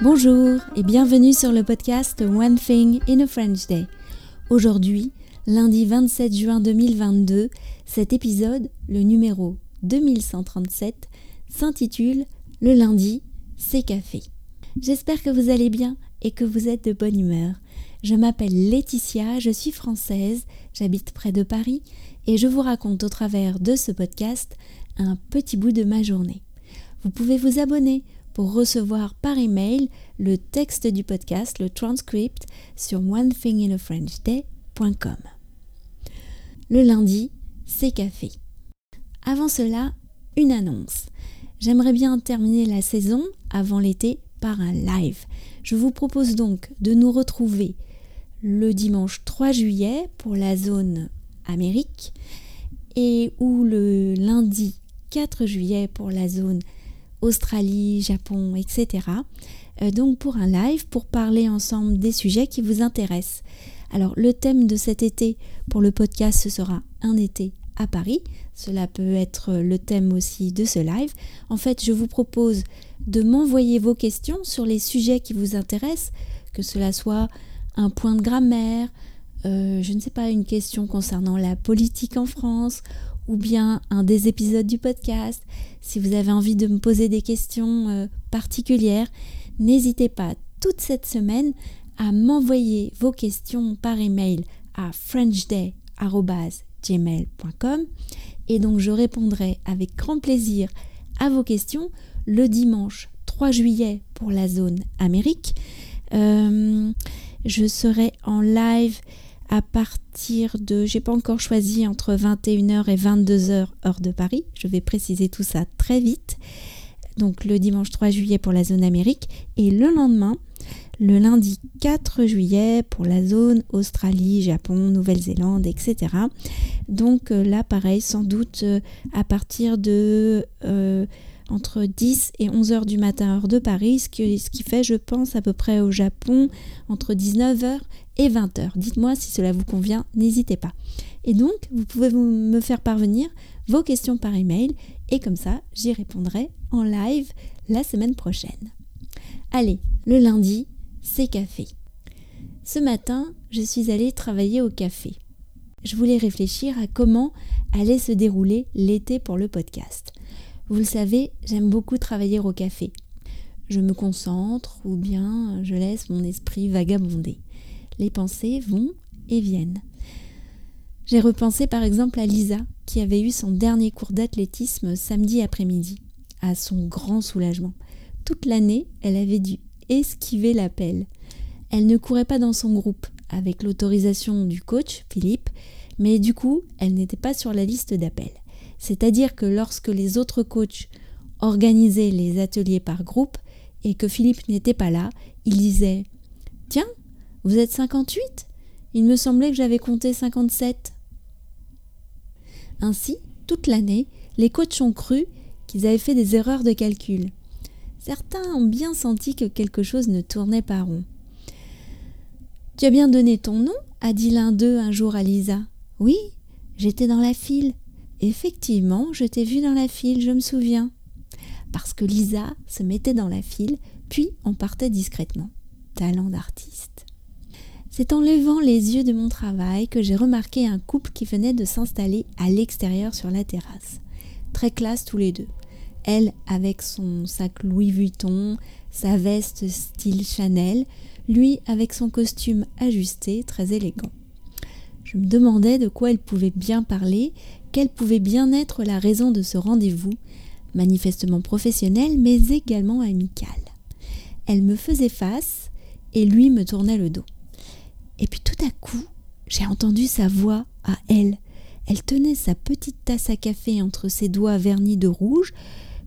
Bonjour et bienvenue sur le podcast One Thing in a French Day. Aujourd'hui, lundi 27 juin 2022, cet épisode, le numéro 2137, s'intitule Le lundi, c'est café. J'espère que vous allez bien et que vous êtes de bonne humeur. Je m'appelle Laetitia, je suis française, j'habite près de Paris et je vous raconte au travers de ce podcast un petit bout de ma journée. Vous pouvez vous abonner pour recevoir par email le texte du podcast, le transcript, sur onethinginafrenchday.com. Le lundi, c'est café. Avant cela, une annonce. J'aimerais bien terminer la saison avant l'été par un live. Je vous propose donc de nous retrouver le dimanche 3 juillet pour la zone Amérique et ou le lundi 4 juillet pour la zone Australie, Japon, etc. Euh, donc pour un live pour parler ensemble des sujets qui vous intéressent. Alors le thème de cet été pour le podcast ce sera un été à Paris. Cela peut être le thème aussi de ce live. En fait, je vous propose de m'envoyer vos questions sur les sujets qui vous intéressent, que cela soit un point de grammaire, euh, je ne sais pas, une question concernant la politique en France ou bien un des épisodes du podcast. Si vous avez envie de me poser des questions euh, particulières, n'hésitez pas toute cette semaine à m'envoyer vos questions par email à frenchday.gmail.com et donc je répondrai avec grand plaisir à vos questions le dimanche 3 juillet pour la zone Amérique. Euh, je serai en live à partir de, j'ai pas encore choisi, entre 21h et 22h heure de Paris. Je vais préciser tout ça très vite. Donc le dimanche 3 juillet pour la zone Amérique et le lendemain, le lundi 4 juillet pour la zone Australie, Japon, Nouvelle-Zélande, etc. Donc euh, là, pareil, sans doute euh, à partir de euh, entre 10 et 11 heures du matin heure de Paris, ce qui, fait, je pense, à peu près au Japon entre 19h et 20h. Dites-moi si cela vous convient, n'hésitez pas. Et donc, vous pouvez me faire parvenir vos questions par email et comme ça, j'y répondrai en live la semaine prochaine. Allez, le lundi, c'est café. Ce matin, je suis allée travailler au café. Je voulais réfléchir à comment allait se dérouler l'été pour le podcast. Vous le savez, j'aime beaucoup travailler au café. Je me concentre ou bien je laisse mon esprit vagabonder. Les pensées vont et viennent. J'ai repensé par exemple à Lisa, qui avait eu son dernier cours d'athlétisme samedi après-midi, à son grand soulagement. Toute l'année, elle avait dû esquiver l'appel. Elle ne courait pas dans son groupe, avec l'autorisation du coach, Philippe, mais du coup, elle n'était pas sur la liste d'appel. C'est-à-dire que lorsque les autres coachs organisaient les ateliers par groupe et que Philippe n'était pas là, il disait Tiens, vous êtes 58 Il me semblait que j'avais compté 57. Ainsi, toute l'année, les coachs ont cru qu'ils avaient fait des erreurs de calcul. Certains ont bien senti que quelque chose ne tournait pas rond. Tu as bien donné ton nom a dit l'un d'eux un jour à Lisa. Oui, j'étais dans la file. Effectivement, je t'ai vu dans la file, je me souviens. Parce que Lisa se mettait dans la file, puis on partait discrètement. Talent d'artiste. C'est en levant les yeux de mon travail que j'ai remarqué un couple qui venait de s'installer à l'extérieur sur la terrasse. Très classe tous les deux. Elle avec son sac Louis Vuitton, sa veste style Chanel, lui avec son costume ajusté, très élégant. Je me demandais de quoi elle pouvait bien parler, quelle pouvait bien être la raison de ce rendez-vous, manifestement professionnel mais également amical. Elle me faisait face et lui me tournait le dos. Et puis tout à coup, j'ai entendu sa voix à elle. Elle tenait sa petite tasse à café entre ses doigts vernis de rouge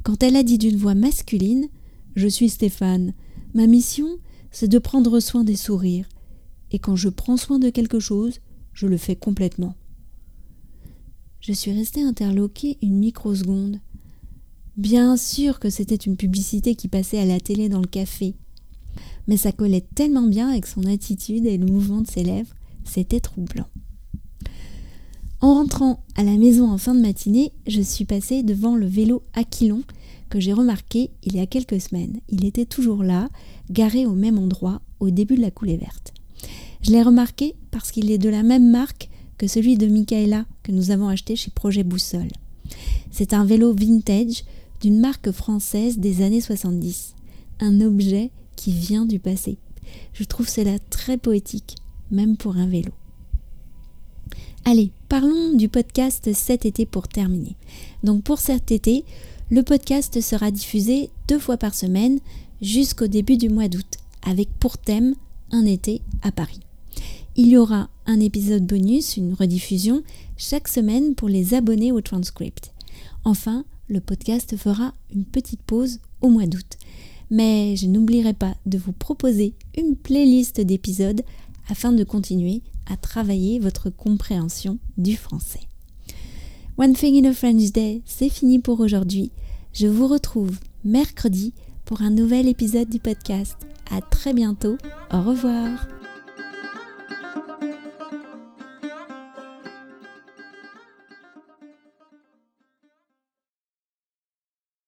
quand elle a dit d'une voix masculine Je suis Stéphane. Ma mission, c'est de prendre soin des sourires. Et quand je prends soin de quelque chose, je le fais complètement. Je suis restée interloquée une microseconde. Bien sûr que c'était une publicité qui passait à la télé dans le café. Mais ça collait tellement bien avec son attitude et le mouvement de ses lèvres, c'était troublant. En rentrant à la maison en fin de matinée, je suis passée devant le vélo Aquilon que j'ai remarqué il y a quelques semaines. Il était toujours là, garé au même endroit, au début de la coulée verte. Je l'ai remarqué parce qu'il est de la même marque que celui de Michaela que nous avons acheté chez Projet Boussole. C'est un vélo vintage d'une marque française des années 70. Un objet qui vient du passé. Je trouve cela très poétique, même pour un vélo. Allez, parlons du podcast cet été pour terminer. Donc pour cet été, le podcast sera diffusé deux fois par semaine jusqu'au début du mois d'août, avec pour thème un été à Paris. Il y aura un épisode bonus, une rediffusion, chaque semaine pour les abonnés au transcript. Enfin, le podcast fera une petite pause au mois d'août. Mais je n'oublierai pas de vous proposer une playlist d'épisodes afin de continuer à travailler votre compréhension du français. One Thing in a French Day, c'est fini pour aujourd'hui. Je vous retrouve mercredi pour un nouvel épisode du podcast. À très bientôt. Au revoir.